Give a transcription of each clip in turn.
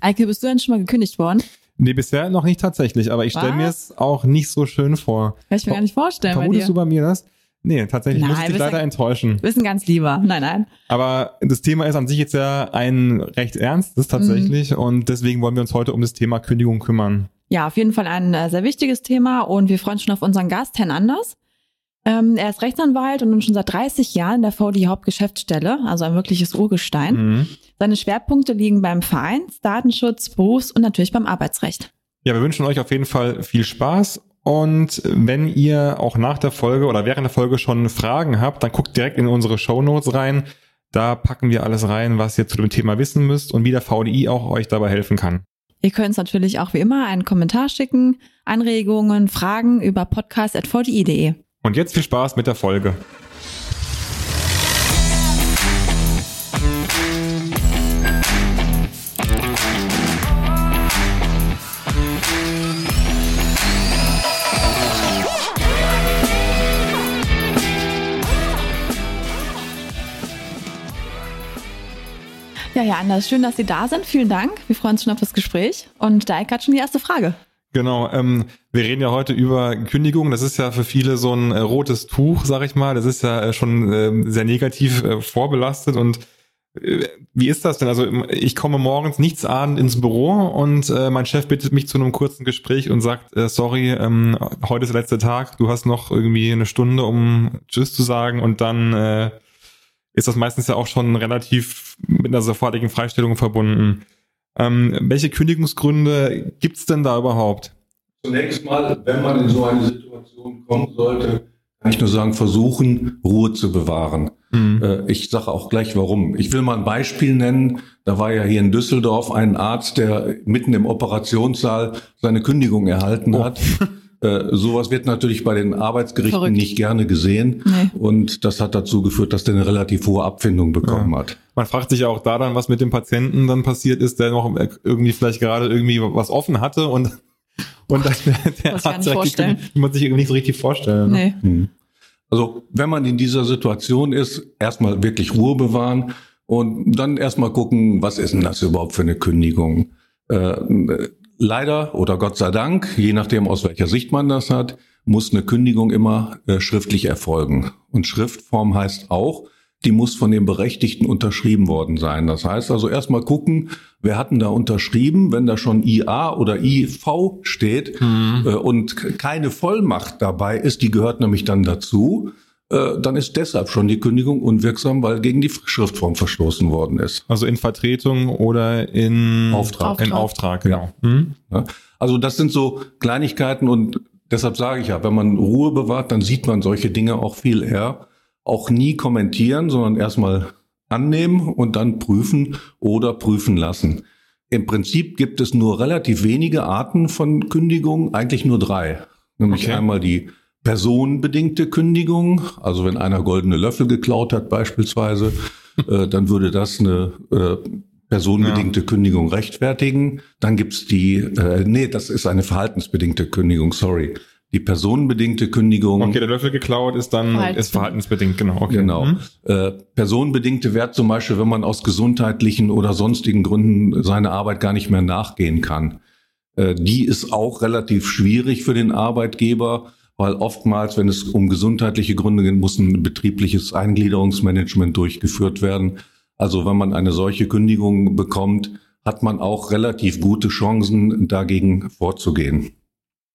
Eike, bist du denn schon mal gekündigt worden? Nee, bisher noch nicht tatsächlich, aber ich stelle mir es auch nicht so schön vor. Kann ich mir gar nicht vorstellen Vermutest bei du bei mir das? Nee, tatsächlich Nein, muss ich dich leider ein- enttäuschen. Ein ganz lieber. Nein, nein. Aber das Thema ist an sich jetzt ja ein recht ernstes tatsächlich und deswegen wollen wir uns heute um das Thema Kündigung kümmern. Ja, auf jeden Fall ein äh, sehr wichtiges Thema und wir freuen uns schon auf unseren Gast, Herrn Anders. Ähm, er ist Rechtsanwalt und nun schon seit 30 Jahren in der VDI Hauptgeschäftsstelle, also ein wirkliches Urgestein. Mhm. Seine Schwerpunkte liegen beim Vereins, Datenschutz, Berufs- und natürlich beim Arbeitsrecht. Ja, wir wünschen euch auf jeden Fall viel Spaß und wenn ihr auch nach der Folge oder während der Folge schon Fragen habt, dann guckt direkt in unsere Shownotes rein. Da packen wir alles rein, was ihr zu dem Thema wissen müsst und wie der VDI auch euch dabei helfen kann. Ihr könnt uns natürlich auch wie immer einen Kommentar schicken, Anregungen, Fragen über podcast.vdi.de. Und jetzt viel Spaß mit der Folge. Ja, ja, Anders, schön, dass Sie da sind. Vielen Dank. Wir freuen uns schon auf das Gespräch. Und Daik hat schon die erste Frage. Genau, ähm, wir reden ja heute über Kündigung. Das ist ja für viele so ein äh, rotes Tuch, sag ich mal. Das ist ja äh, schon ähm, sehr negativ äh, vorbelastet. Und äh, wie ist das denn? Also ich komme morgens nichts ahnend ins Büro und äh, mein Chef bittet mich zu einem kurzen Gespräch und sagt, äh, sorry, ähm, heute ist der letzte Tag, du hast noch irgendwie eine Stunde, um Tschüss zu sagen und dann äh, ist das meistens ja auch schon relativ mit einer sofortigen Freistellung verbunden. Ähm, welche Kündigungsgründe gibt's denn da überhaupt? Zunächst mal, wenn man in so eine Situation kommen sollte, kann ich nur sagen, versuchen, Ruhe zu bewahren. Mhm. Äh, Ich sage auch gleich warum. Ich will mal ein Beispiel nennen. Da war ja hier in Düsseldorf ein Arzt, der mitten im Operationssaal seine Kündigung erhalten Oh. hat. Äh, sowas wird natürlich bei den Arbeitsgerichten Verrückt. nicht gerne gesehen. Nee. Und das hat dazu geführt, dass der eine relativ hohe Abfindung bekommen hat. Man fragt sich ja auch da dann, was mit dem Patienten dann passiert ist, der noch irgendwie vielleicht gerade irgendwie was offen hatte und und dann der gar nicht direkt. Kann man sich irgendwie nicht so richtig vorstellen. ne? Nee. Hm. Also wenn man in dieser Situation ist, erstmal wirklich Ruhe bewahren und dann erstmal gucken, was ist denn das überhaupt für eine Kündigung? Äh, leider oder Gott sei Dank, je nachdem aus welcher Sicht man das hat, muss eine Kündigung immer äh, schriftlich erfolgen. Und Schriftform heißt auch, die muss von dem Berechtigten unterschrieben worden sein. Das heißt also erstmal gucken, wer hat denn da unterschrieben, wenn da schon IA oder IV steht Mhm. äh, und keine Vollmacht dabei ist, die gehört nämlich dann dazu, äh, dann ist deshalb schon die Kündigung unwirksam, weil gegen die Schriftform verstoßen worden ist. Also in Vertretung oder in Auftrag. In Auftrag, genau. Mhm. Ja. Also das sind so Kleinigkeiten und deshalb sage ich ja, wenn man Ruhe bewahrt, dann sieht man solche Dinge auch viel eher. Auch nie kommentieren, sondern erstmal annehmen und dann prüfen oder prüfen lassen. Im Prinzip gibt es nur relativ wenige Arten von Kündigung, eigentlich nur drei. Nämlich Okay. einmal die personenbedingte Kündigung, also wenn einer goldene Löffel geklaut hat beispielsweise, äh, dann würde das eine äh, personenbedingte Kündigung rechtfertigen. Dann gibt's die, äh, nee, das ist eine verhaltensbedingte Kündigung, sorry. Die personenbedingte Kündigung. Okay, der Löffel geklaut ist dann Verhaltensbedingt. ist verhaltensbedingt, genau. Okay. Genau. Mhm. Äh, personenbedingte wäre zum Beispiel, wenn man aus gesundheitlichen oder sonstigen Gründen seiner Arbeit gar nicht mehr nachgehen kann. Äh, die ist auch relativ schwierig für den Arbeitgeber, weil oftmals, wenn es um gesundheitliche Gründe geht, muss ein betriebliches Eingliederungsmanagement durchgeführt werden. Also wenn man eine solche Kündigung bekommt, hat man auch relativ gute Chancen, dagegen vorzugehen.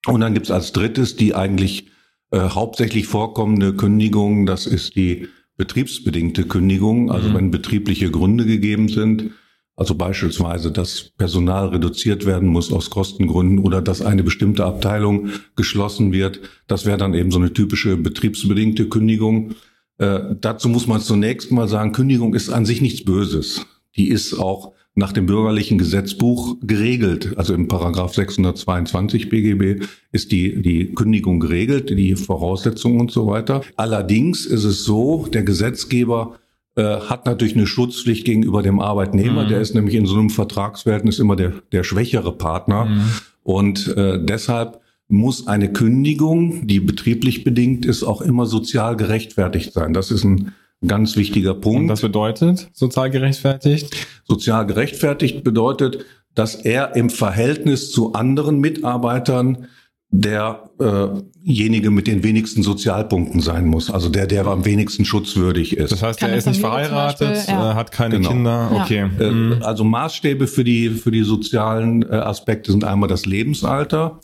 Und dann gibt's als drittes die eigentlich äh, hauptsächlich vorkommende Kündigung, das ist die betriebsbedingte Kündigung, also Mhm. wenn betriebliche Gründe gegeben sind, also beispielsweise, dass Personal reduziert werden muss aus Kostengründen oder dass eine bestimmte Abteilung geschlossen wird, das wäre dann eben so eine typische betriebsbedingte Kündigung. Äh, dazu muss man zunächst mal sagen, Kündigung ist an sich nichts Böses. Die ist auch nach dem bürgerlichen Gesetzbuch geregelt. Also im Paragraph 622 BGB ist die, die Kündigung geregelt, die Voraussetzungen und so weiter. Allerdings ist es so, der Gesetzgeber äh, hat natürlich eine Schutzpflicht gegenüber dem Arbeitnehmer. Mhm. Der ist nämlich in so einem Vertragsverhältnis immer der, der schwächere Partner. Mhm. Und äh, deshalb muss eine Kündigung, die betrieblich bedingt ist, auch immer sozial gerechtfertigt sein. Das ist ein ganz wichtiger Punkt. Und das bedeutet sozial gerechtfertigt? Sozial gerechtfertigt bedeutet, dass er im Verhältnis zu anderen Mitarbeitern derjenige mit den wenigsten Sozialpunkten sein muss, also der, der am wenigsten schutzwürdig ist. Das heißt, Keine er ist nicht Familie verheiratet, Beispiel, ja. äh, hat keine Genau. Kinder. Ja. Okay. Äh, Mhm. Also Maßstäbe für die, für die sozialen äh, Aspekte sind einmal das Lebensalter,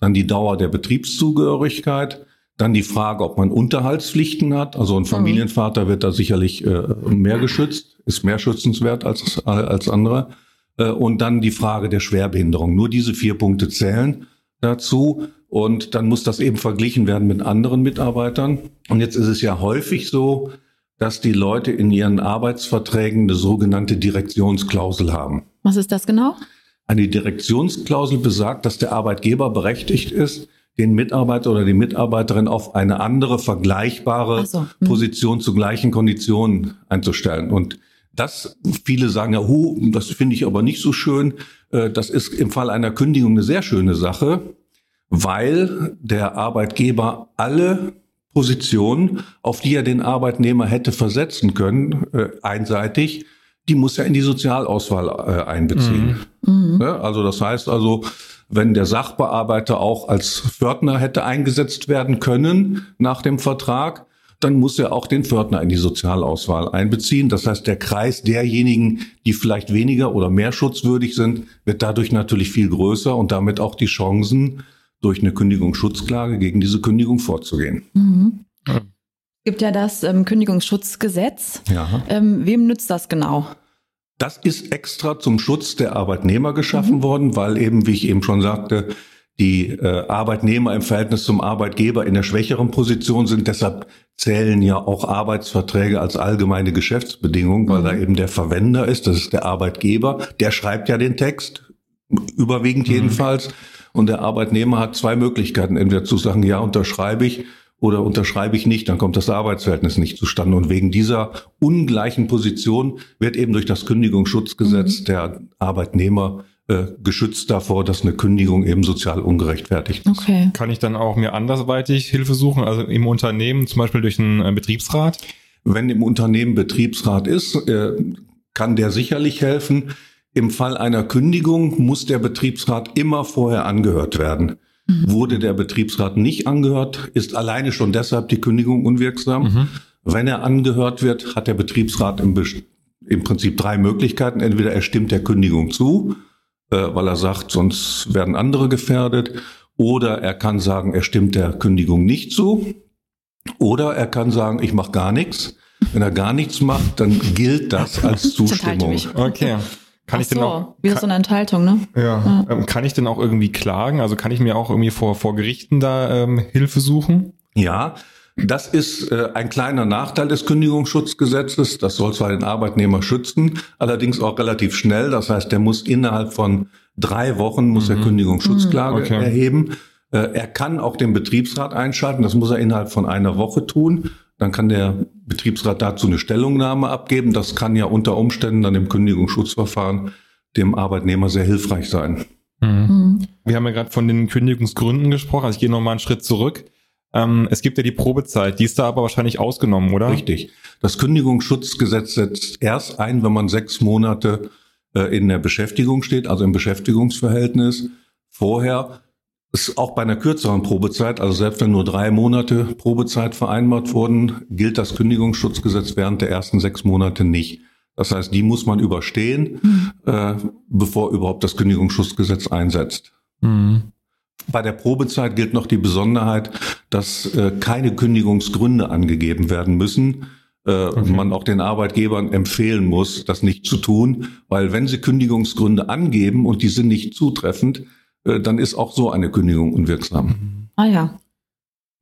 dann die Dauer der Betriebszugehörigkeit, dann die Frage, ob man Unterhaltspflichten hat. Also ein Familienvater wird da sicherlich äh, mehr geschützt, ist mehr schützenswert als, als andere. Äh, und dann die Frage der Schwerbehinderung. Nur diese vier Punkte zählen dazu. Und dann muss das eben verglichen werden mit anderen Mitarbeitern. Und jetzt ist es ja häufig so, dass die Leute in ihren Arbeitsverträgen eine sogenannte Direktionsklausel haben. Was ist das genau? Eine Direktionsklausel besagt, dass der Arbeitgeber berechtigt ist, den Mitarbeiter oder die Mitarbeiterin auf eine andere vergleichbare so, hm. Position zu gleichen Konditionen einzustellen. Und das, viele sagen ja, hu, das finde ich aber nicht so schön. Äh, Das ist im Fall einer Kündigung eine sehr schöne Sache, weil der Arbeitgeber alle Positionen, auf die er den Arbeitnehmer hätte versetzen können, äh, einseitig, die muss er in die Sozialauswahl äh, einbeziehen. Mhm. Ne? Also das heißt also, wenn der Sachbearbeiter auch als Pförtner hätte eingesetzt werden können nach dem Vertrag, dann muss er auch den Pförtner in die Sozialauswahl einbeziehen. Das heißt, der Kreis derjenigen, die vielleicht weniger oder mehr schutzwürdig sind, wird dadurch natürlich viel größer und damit auch die Chancen, durch eine Kündigungsschutzklage gegen diese Kündigung vorzugehen. Mhm. Ja. Gibt ja das ähm, Kündigungsschutzgesetz. Ja. Ähm, wem nützt das genau? Das ist extra zum Schutz der Arbeitnehmer geschaffen worden, weil eben, wie ich eben schon sagte, die äh, Arbeitnehmer im Verhältnis zum Arbeitgeber in der schwächeren Position sind. Deshalb zählen ja auch Arbeitsverträge als allgemeine Geschäftsbedingung, weil Mhm. da eben der Verwender ist, das ist der Arbeitgeber, der schreibt ja den Text, überwiegend Mhm. jedenfalls. Und der Arbeitnehmer hat zwei Möglichkeiten, entweder zu sagen, ja, unterschreibe ich oder unterschreibe ich nicht, dann kommt das Arbeitsverhältnis nicht zustande. Und wegen dieser ungleichen Position wird eben durch das Kündigungsschutzgesetz Mhm. der Arbeitnehmer äh, geschützt davor, dass eine Kündigung eben sozial ungerechtfertigt ist. Okay. Kann ich dann auch mir andersweitig Hilfe suchen, also im Unternehmen, zum Beispiel durch einen äh, Betriebsrat? Wenn im Unternehmen Betriebsrat ist, äh, kann der sicherlich helfen. Im Fall einer Kündigung muss der Betriebsrat immer vorher angehört werden. Wurde der Betriebsrat nicht angehört, ist alleine schon deshalb die Kündigung unwirksam. Mhm. Wenn er angehört wird, hat der Betriebsrat im, im Prinzip drei Möglichkeiten. Entweder er stimmt der Kündigung zu, weil er sagt, sonst werden andere gefährdet. Oder er kann sagen, er stimmt der Kündigung nicht zu. Oder er kann sagen, ich mache gar nichts. Wenn er gar nichts macht, dann gilt das als Zustimmung. Okay. Kann Ach ich denn so, auch, Wie kann, so eine Enthaltung, ne? ja, ähm, kann ich denn auch irgendwie klagen? Also kann ich mir auch irgendwie vor, vor Gerichten da ähm, Hilfe suchen? Ja, das ist äh, ein kleiner Nachteil des Kündigungsschutzgesetzes. Das soll zwar den Arbeitnehmer schützen, allerdings auch relativ schnell. Das heißt, der muss innerhalb von drei Wochen muss er Kündigungsschutzklage Mhm. Okay. erheben. Äh, er kann auch den Betriebsrat einschalten. Das muss er innerhalb von einer Woche tun. Dann kann der Betriebsrat dazu eine Stellungnahme abgeben. Das kann ja unter Umständen dann im Kündigungsschutzverfahren dem Arbeitnehmer sehr hilfreich sein. Mhm. Wir haben ja gerade von den Kündigungsgründen gesprochen. Also ich gehe noch mal einen Schritt zurück. Ähm, es gibt ja die Probezeit, die ist da aber wahrscheinlich ausgenommen, oder? Richtig. Das Kündigungsschutzgesetz setzt erst ein, wenn man sechs Monate äh, in der Beschäftigung steht, also im Beschäftigungsverhältnis. Vorher ist auch bei einer kürzeren Probezeit, also selbst wenn nur drei Monate Probezeit vereinbart wurden, gilt das Kündigungsschutzgesetz während der ersten sechs Monate nicht. Das heißt, die muss man überstehen, Mhm. äh, bevor überhaupt das Kündigungsschutzgesetz einsetzt. Mhm. Bei der Probezeit gilt noch die Besonderheit, dass äh, keine Kündigungsgründe angegeben werden müssen. Äh, Man auch den Arbeitgebern empfehlen muss, das nicht zu tun, weil wenn sie Kündigungsgründe angeben und die sind nicht zutreffend, äh, dann ist auch so eine Kündigung unwirksam. Ah ja.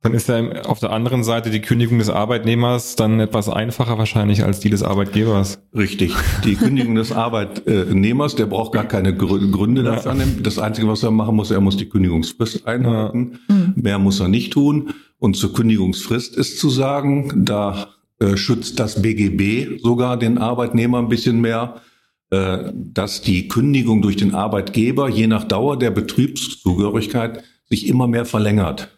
Dann ist ja auf der anderen Seite die Kündigung des Arbeitnehmers dann etwas einfacher wahrscheinlich als die des Arbeitgebers. Richtig. Die Kündigung des Arbeitnehmers, der braucht gar keine Grü- Gründe Ja. dafür. Das Einzige, was er machen muss, er muss die Kündigungsfrist einhalten. Mhm. Mehr muss er nicht tun. Und zur Kündigungsfrist ist zu sagen, da äh, schützt das BGB sogar den Arbeitnehmer ein bisschen mehr, äh, dass die Kündigung durch den Arbeitgeber je nach Dauer der Betriebszugehörigkeit sich immer mehr verlängert.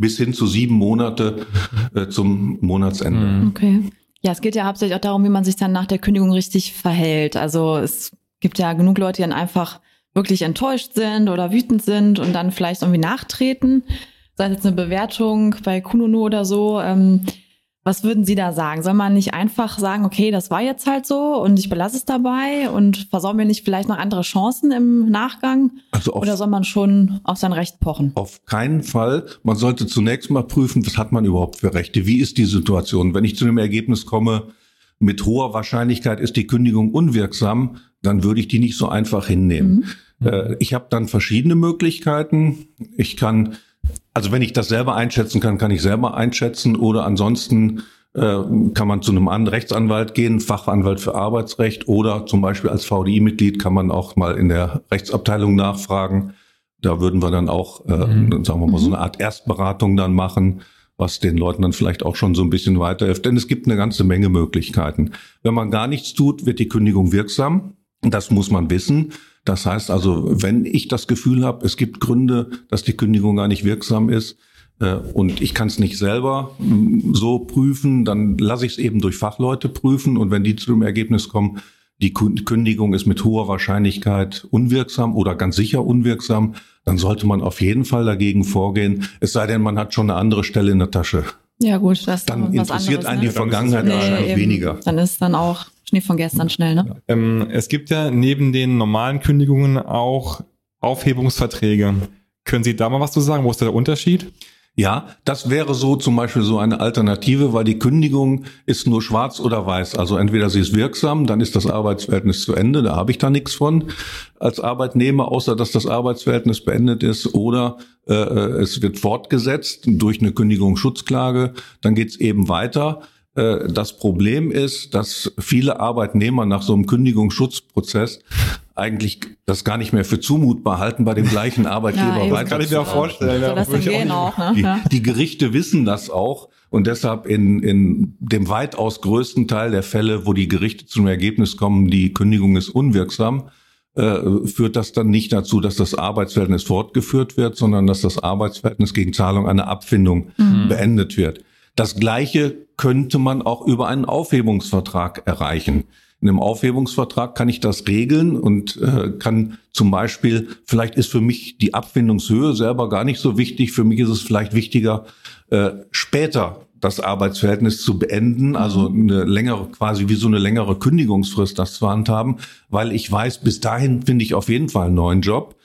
Bis hin zu sieben Monate äh, zum Monatsende. Mhm. Okay. Ja, es geht ja hauptsächlich auch darum, wie man sich dann nach der Kündigung richtig verhält. Also es gibt ja genug Leute, die dann einfach wirklich enttäuscht sind oder wütend sind und dann vielleicht irgendwie nachtreten, sei es jetzt eine Bewertung bei Kununu oder so, ähm, was würden Sie da sagen? Soll man nicht einfach sagen, okay, das war jetzt halt so und ich belasse es dabei und versau mir nicht vielleicht noch andere Chancen im Nachgang? Also auf, Oder soll man schon auf sein Recht pochen? auf keinen Fall. Man sollte zunächst mal prüfen, was hat man überhaupt für Rechte? Wie ist die Situation? Wenn ich zu dem Ergebnis komme, mit hoher Wahrscheinlichkeit ist die Kündigung unwirksam, dann würde ich die nicht so einfach hinnehmen. Äh, ich habe dann verschiedene Möglichkeiten. Ich kann, also wenn ich das selber einschätzen kann, kann ich selber einschätzen oder ansonsten äh, kann man zu einem An Rechtsanwalt gehen, Fachanwalt für Arbeitsrecht oder zum Beispiel als VDI-Mitglied kann man auch mal in der Rechtsabteilung nachfragen. Da würden wir dann auch, äh, sagen wir mal, so eine Art Erstberatung dann machen, was den Leuten dann vielleicht auch schon so ein bisschen weiterhilft. Denn es gibt eine ganze Menge Möglichkeiten. Wenn man gar nichts tut, wird die Kündigung wirksam. Das muss man wissen. Das heißt also, wenn ich das Gefühl habe, es gibt Gründe, dass die Kündigung gar nicht wirksam ist, äh, und ich kann es nicht selber mm, so prüfen, dann lasse ich es eben durch Fachleute prüfen. Und wenn die zu dem Ergebnis kommen, die Kündigung ist mit hoher Wahrscheinlichkeit unwirksam oder ganz sicher unwirksam, dann sollte man auf jeden Fall dagegen vorgehen. Es sei denn, man hat schon eine andere Stelle in der Tasche. Ja gut, das ist Dann interessiert anderes, einen ne? die Vergangenheit Nee, wahrscheinlich eben. weniger. Dann ist dann auch Schnee von gestern schnell, ne? Ähm, es gibt ja neben den normalen Kündigungen auch Aufhebungsverträge. Können Sie da mal was zu sagen? Wo ist der Unterschied? Ja, das wäre so zum Beispiel so eine Alternative, weil die Kündigung ist nur schwarz oder weiß. Also entweder sie ist wirksam, dann ist das Arbeitsverhältnis zu Ende, da habe ich da nichts von als Arbeitnehmer, außer dass das Arbeitsverhältnis beendet ist, oder äh, es wird fortgesetzt durch eine Kündigungsschutzklage, dann geht's eben weiter. Äh, Das Problem ist, dass viele Arbeitnehmer nach so einem Kündigungsschutzprozess eigentlich das gar nicht mehr für zumutbar halten, bei dem gleichen Arbeitgeber Ja, weiter Kann ich mir auch vorstellen. Das Würde denn ich auch ne? die, Ja. die Gerichte wissen das auch und deshalb in, in dem weitaus größten Teil der Fälle, wo die Gerichte zum Ergebnis kommen, die Kündigung ist unwirksam, äh, führt das dann nicht dazu, dass das Arbeitsverhältnis fortgeführt wird, sondern dass das Arbeitsverhältnis gegen Zahlung einer Abfindung beendet wird. Das Gleiche könnte man auch über einen Aufhebungsvertrag erreichen. In einem Aufhebungsvertrag kann ich das regeln und äh, kann zum Beispiel, vielleicht ist für mich die Abfindungshöhe selber gar nicht so wichtig. Für mich ist es vielleicht wichtiger, äh, später das Arbeitsverhältnis zu beenden, also eine längere, quasi wie so eine längere Kündigungsfrist das zu handhaben, weil ich weiß, bis dahin finde ich auf jeden Fall einen neuen Job.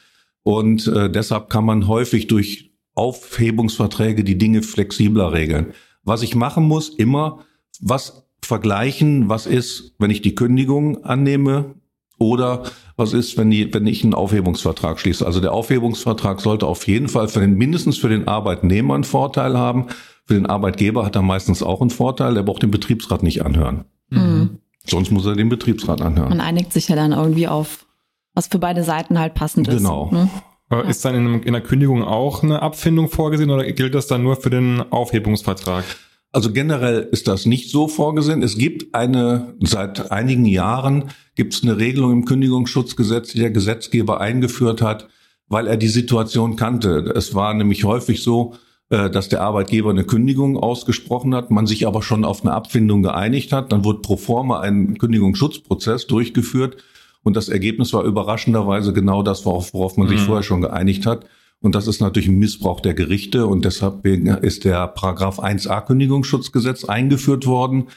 Und äh, deshalb kann man häufig durch Aufhebungsverträge die Dinge flexibler regeln. Was ich machen muss, immer was vergleichen, was ist, wenn ich die Kündigung annehme oder was ist, wenn, die, wenn ich einen Aufhebungsvertrag schließe. Also der Aufhebungsvertrag sollte auf jeden Fall für den, mindestens für den Arbeitnehmer einen Vorteil haben. Für den Arbeitgeber hat er meistens auch einen Vorteil, der braucht den Betriebsrat nicht anhören. Mhm. Sonst muss er den Betriebsrat anhören. Man einigt sich ja dann irgendwie auf, was für beide Seiten halt passend ist. Genau. Ne? Aber Ist dann in, einem- in der Kündigung auch eine Abfindung vorgesehen oder gilt das dann nur für den Aufhebungsvertrag? Also generell ist das nicht so vorgesehen. Es gibt eine, seit einigen Jahren gibt es eine Regelung im Kündigungsschutzgesetz, die der Gesetzgeber eingeführt hat, weil er die Situation kannte. Es war nämlich häufig so, äh, dass der Arbeitgeber eine Kündigung ausgesprochen hat, man sich aber schon auf eine Abfindung geeinigt hat. Dann wurde pro forma ein Kündigungsschutzprozess durchgeführt und das Ergebnis war überraschenderweise genau das, worauf, worauf man sich Mhm. vorher schon geeinigt hat. Und das ist natürlich ein Missbrauch der Gerichte und deshalb ist der Paragraph 1a Kündigungsschutzgesetz eingeführt worden,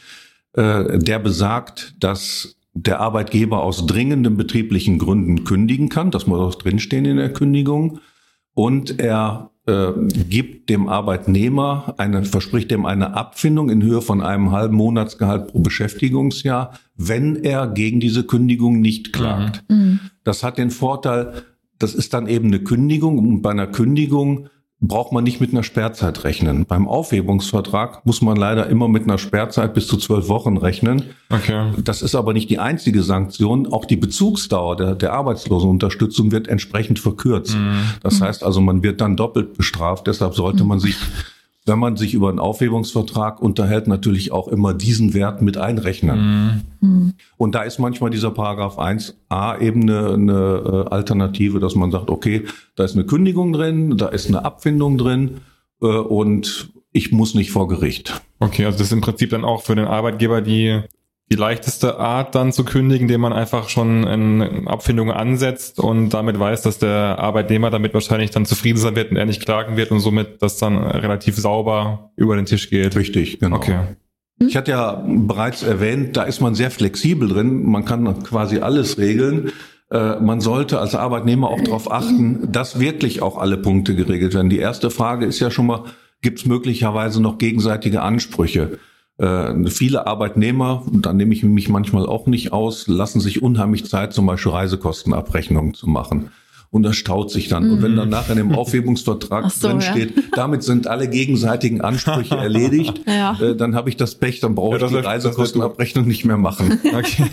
äh, der besagt, dass der Arbeitgeber aus dringenden betrieblichen Gründen kündigen kann. Das muss auch drinstehen in der Kündigung. Und er äh, gibt dem Arbeitnehmer eine, verspricht dem eine Abfindung in Höhe von einem halben Monatsgehalt pro Beschäftigungsjahr, wenn er gegen diese Kündigung nicht klagt. Mhm. Das hat den Vorteil, das ist dann eben eine Kündigung und bei einer Kündigung braucht man nicht mit einer Sperrzeit rechnen. Beim Aufhebungsvertrag muss man leider immer mit einer Sperrzeit bis zu zwölf Wochen rechnen. Okay. Das ist aber nicht die einzige Sanktion. Auch die Bezugsdauer der, der Arbeitslosenunterstützung wird entsprechend verkürzt. Das heißt also, man wird dann doppelt bestraft. Deshalb sollte man sich, wenn man sich über einen Aufhebungsvertrag unterhält, natürlich auch immer diesen Wert mit einrechnen. Mhm. Und da ist manchmal dieser Paragraph 1a eben eine, eine äh, Alternative, dass man sagt, okay, da ist eine Kündigung drin, da ist eine Abfindung drin äh, und ich muss nicht vor Gericht. Okay, also das ist im Prinzip dann auch für den Arbeitgeber die die leichteste Art dann zu kündigen, indem man einfach schon in Abfindungen ansetzt und damit weiß, dass der Arbeitnehmer damit wahrscheinlich dann zufrieden sein wird und er nicht klagen wird und somit das dann relativ sauber über den Tisch geht. Richtig, genau. Okay. Ich hatte ja bereits erwähnt, da ist man sehr flexibel drin. Man kann quasi alles regeln. Äh, man sollte als Arbeitnehmer auch darauf achten, dass wirklich auch alle Punkte geregelt werden. Die erste Frage ist ja schon mal, gibt es möglicherweise noch gegenseitige Ansprüche? Äh, viele Arbeitnehmer, da nehme ich mich manchmal auch nicht aus, lassen sich unheimlich Zeit, zum Beispiel Reisekostenabrechnungen zu machen. Und das staut sich dann. Mhm. Und wenn dann nachher in dem Aufhebungsvertrag so, drin steht, ja. damit sind alle gegenseitigen Ansprüche erledigt, ja. äh, dann habe ich das Pech, dann brauche ja, ich die Reisekostenabrechnung nicht mehr machen. Okay.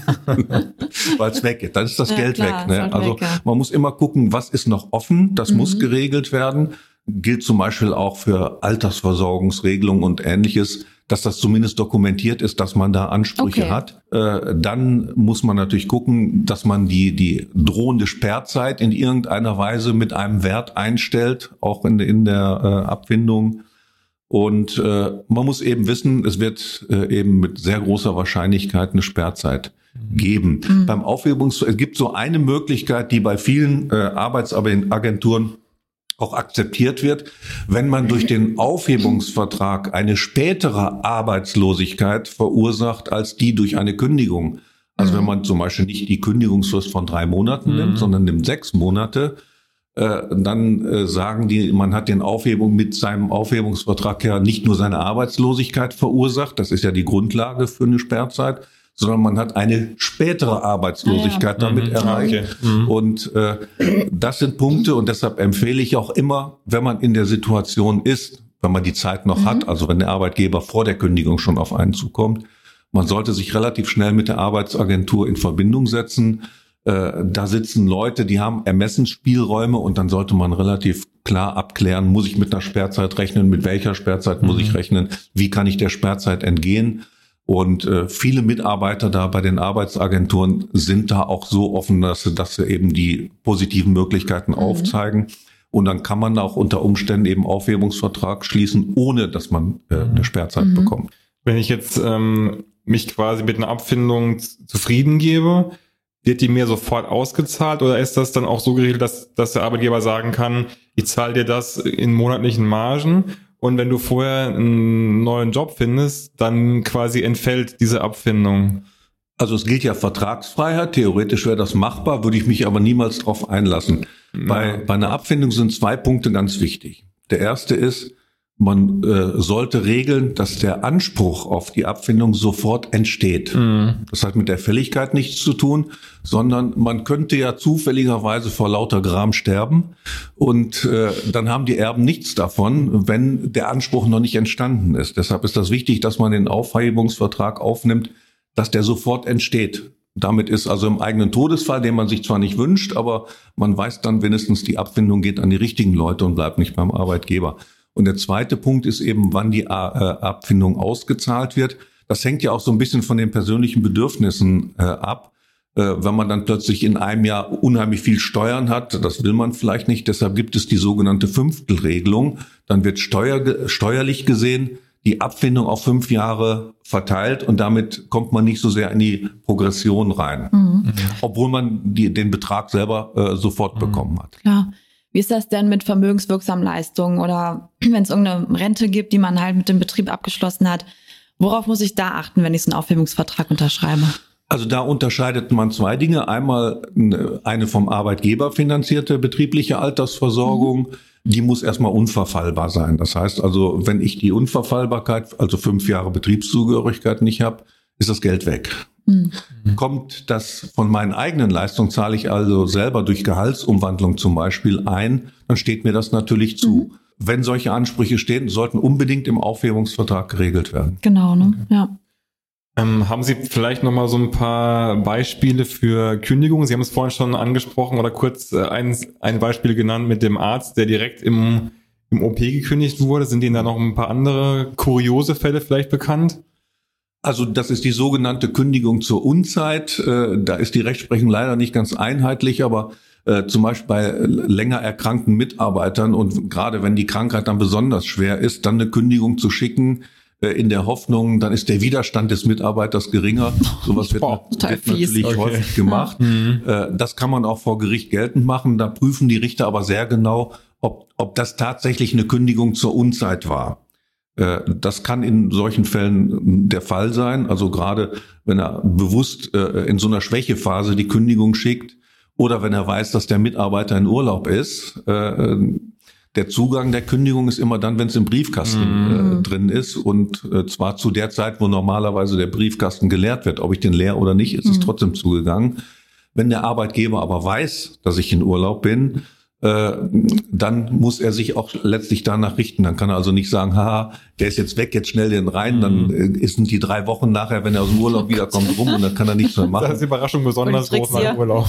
Weil es weg geht. Dann ist das Geld klar, weg. Ne? Halt also weg, man muss immer gucken, was ist noch offen, das mhm. muss geregelt werden. Gilt zum Beispiel auch für Altersversorgungsregelungen und ähnliches dass das zumindest dokumentiert ist, dass man da Ansprüche okay. hat. Äh, dann muss man natürlich gucken, dass man die, die drohende Sperrzeit in irgendeiner Weise mit einem Wert einstellt, auch in, in der äh, Abfindung. Und äh, man muss eben wissen, es wird äh, eben mit sehr großer Wahrscheinlichkeit eine Sperrzeit geben. Mhm. Beim Aufhebungs es gibt so eine Möglichkeit, die bei vielen äh, Arbeitsagenturen auch akzeptiert wird, wenn man durch den Aufhebungsvertrag eine spätere Arbeitslosigkeit verursacht als die durch eine Kündigung. Also mhm. wenn man zum Beispiel nicht die Kündigungsfrist von drei Monaten mhm. nimmt, sondern nimmt sechs Monate, äh, dann äh, sagen die, man hat den Aufhebung mit seinem Aufhebungsvertrag ja nicht nur seine Arbeitslosigkeit verursacht, das ist ja die Grundlage für eine Sperrzeit, sondern man hat eine spätere Arbeitslosigkeit ah, ja. damit mhm. erreicht. Okay. Mhm. Und äh, das sind Punkte und deshalb empfehle ich auch immer, wenn man in der Situation ist, wenn man die Zeit noch mhm. hat, also wenn der Arbeitgeber vor der Kündigung schon auf einen zukommt, man sollte sich relativ schnell mit der Arbeitsagentur in Verbindung setzen. Äh, da sitzen Leute, die haben Ermessensspielräume und dann sollte man relativ klar abklären, muss ich mit einer Sperrzeit rechnen, mit welcher Sperrzeit muss ich mhm. rechnen, wie kann ich der Sperrzeit entgehen und äh, viele Mitarbeiter da bei den Arbeitsagenturen sind da auch so offen, dass sie, dass sie eben die positiven Möglichkeiten mhm. aufzeigen. Und dann kann man auch unter Umständen eben Aufhebungsvertrag schließen, ohne dass man äh, eine Sperrzeit mhm. bekommt. Wenn ich jetzt ähm, mich quasi mit einer Abfindung zufrieden gebe, wird die mir sofort ausgezahlt oder ist das dann auch so geregelt, dass, dass der Arbeitgeber sagen kann, ich zahle dir das in monatlichen Margen und wenn du vorher einen neuen Job findest, dann quasi entfällt diese Abfindung. Also es gilt ja Vertragsfreiheit. Theoretisch wäre das machbar, würde ich mich aber niemals darauf einlassen. Ja. Bei, bei einer Abfindung sind zwei Punkte ganz wichtig. Der erste ist, man äh, sollte regeln, dass der Anspruch auf die Abfindung sofort entsteht. Mhm. Das hat mit der Fälligkeit nichts zu tun, sondern man könnte ja zufälligerweise vor lauter Gram sterben und äh, dann haben die Erben nichts davon, wenn der Anspruch noch nicht entstanden ist. Deshalb ist das wichtig, dass man den Aufhebungsvertrag aufnimmt, dass der sofort entsteht. Damit ist also im eigenen Todesfall, den man sich zwar nicht wünscht, aber man weiß dann wenigstens, die Abfindung geht an die richtigen Leute und bleibt nicht beim Arbeitgeber. Und der zweite Punkt ist eben, wann die äh, Abfindung ausgezahlt wird. Das hängt ja auch so ein bisschen von den persönlichen Bedürfnissen äh, ab. Äh, wenn man dann plötzlich in einem Jahr unheimlich viel Steuern hat, das will man vielleicht nicht, deshalb gibt es die sogenannte Fünftelregelung. Dann wird steuer, steuerlich gesehen die Abfindung auf fünf Jahre verteilt und damit kommt man nicht so sehr in die Progression rein, mhm. obwohl man die, den Betrag selber äh, sofort mhm. bekommen hat. Klar. Wie ist das denn mit vermögenswirksamen Leistungen oder wenn es irgendeine Rente gibt, die man halt mit dem Betrieb abgeschlossen hat? Worauf muss ich da achten, wenn ich so einen Aufhebungsvertrag unterschreibe? Also da unterscheidet man zwei Dinge. Einmal eine vom Arbeitgeber finanzierte betriebliche Altersversorgung. Mhm. Die muss erstmal unverfallbar sein. Das heißt also, wenn ich die Unverfallbarkeit, also fünf Jahre Betriebszugehörigkeit nicht habe, ist das Geld weg. Mhm. Kommt das von meinen eigenen Leistungen, zahle ich also selber durch Gehaltsumwandlung zum Beispiel ein, dann steht mir das natürlich zu. Mhm. Wenn solche Ansprüche stehen, sollten unbedingt im Aufhebungsvertrag geregelt werden. Genau, ne? ja. Ähm, haben Sie vielleicht noch mal so ein paar Beispiele für Kündigungen? Sie haben es vorhin schon angesprochen oder kurz äh, ein, ein Beispiel genannt mit dem Arzt, der direkt im, im OP gekündigt wurde. Sind Ihnen da noch ein paar andere kuriose Fälle vielleicht bekannt? Also das ist die sogenannte Kündigung zur Unzeit. Äh, da ist die Rechtsprechung leider nicht ganz einheitlich, aber äh, zum Beispiel bei länger erkrankten Mitarbeitern und gerade wenn die Krankheit dann besonders schwer ist, dann eine Kündigung zu schicken, äh, in der Hoffnung, dann ist der Widerstand des Mitarbeiters geringer. Sowas wird, Boah, wird natürlich Okay. häufig gemacht. Mhm. Das kann man auch vor Gericht geltend machen. Da prüfen die Richter aber sehr genau, ob, ob das tatsächlich eine Kündigung zur Unzeit war. Äh, Das kann in solchen Fällen der Fall sein. Also gerade wenn er bewusst äh, in so einer Schwächephase die Kündigung schickt oder wenn er weiß, dass der Mitarbeiter in Urlaub ist. äh, Der Zugang der Kündigung ist immer dann, wenn es im Briefkasten Mhm. drin ist und zwar zu der Zeit, wo normalerweise der Briefkasten geleert wird. Ob ich den leer oder nicht, ist es Mhm. trotzdem zugegangen. Wenn der Arbeitgeber aber weiß, dass ich in Urlaub bin, dann muss er sich auch letztlich danach richten. Dann kann er also nicht sagen, haha, der ist jetzt weg, jetzt schnell den rein, dann äh, sind die drei Wochen nachher, wenn er aus dem Urlaub wiederkommt, rum und dann kann er nichts mehr Da ist machen. die Überraschung besonders groß nach dem. Urlaub.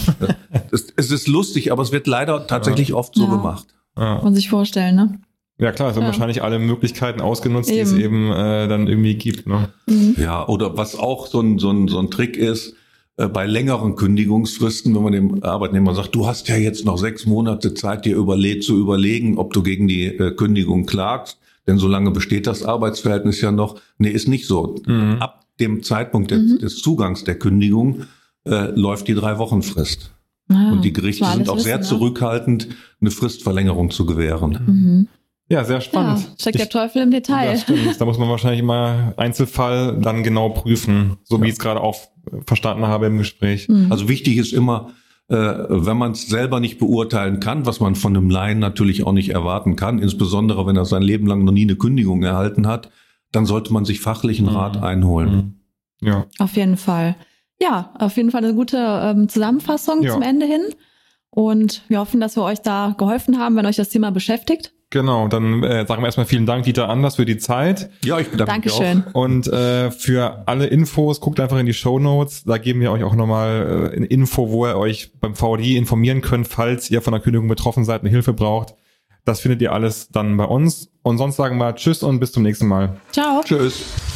Es, es ist lustig, aber es wird leider tatsächlich oft so Ja. gemacht. Ja. Kann man sich vorstellen, ne? ja klar, es werden Ja. wahrscheinlich alle Möglichkeiten ausgenutzt, die es Eben. eben äh, dann irgendwie gibt. Ne? Mhm. Ja, oder was auch so ein, so ein, so ein Trick ist, äh, bei längeren Kündigungsfristen, wenn man dem Arbeitnehmer sagt, du hast ja jetzt noch sechs Monate Zeit, dir überle zu überlegen, ob du gegen die äh, Kündigung klagst, denn so lange besteht das Arbeitsverhältnis ja noch. Nee, ist nicht so. Mhm. Ab dem Zeitpunkt des, Mhm. des Zugangs der Kündigung äh, läuft die drei Wochen Frist. Ah, Und die Gerichte sind auch sehr wissen, ne? zurückhaltend, eine Fristverlängerung zu gewähren. Mhm. Ja, sehr Ja, spannend. steckt der Ich- Teufel im Detail. Das stimmt. Da muss man wahrscheinlich immer Einzelfall dann genau prüfen, so wie ich es gerade auch verstanden habe im Gespräch. Mhm. Also wichtig ist immer, äh, wenn man es selber nicht beurteilen kann, was man von einem Laien natürlich auch nicht erwarten kann, insbesondere wenn er sein Leben lang noch nie eine Kündigung erhalten hat, dann sollte man sich fachlichen Mhm. Rat einholen. Mhm. Ja. Auf jeden Fall. Ja, auf jeden Fall eine gute ähm, Zusammenfassung Ja. zum Ende hin. Und wir hoffen, dass wir euch da geholfen haben, wenn euch das Thema beschäftigt. Genau, dann äh, sagen wir erstmal vielen Dank, Dieter Anders, für die Zeit. Ja, ich bedanke mich Dankeschön. auch. Und äh, für alle Infos, guckt einfach in die Show Notes. Da geben wir euch auch nochmal äh, eine Info, wo ihr euch beim VDI informieren könnt, falls ihr von der Kündigung betroffen seid und Hilfe braucht. Das findet ihr alles dann bei uns. Und sonst sagen wir Tschüss und bis zum nächsten Mal. Ciao. Tschüss.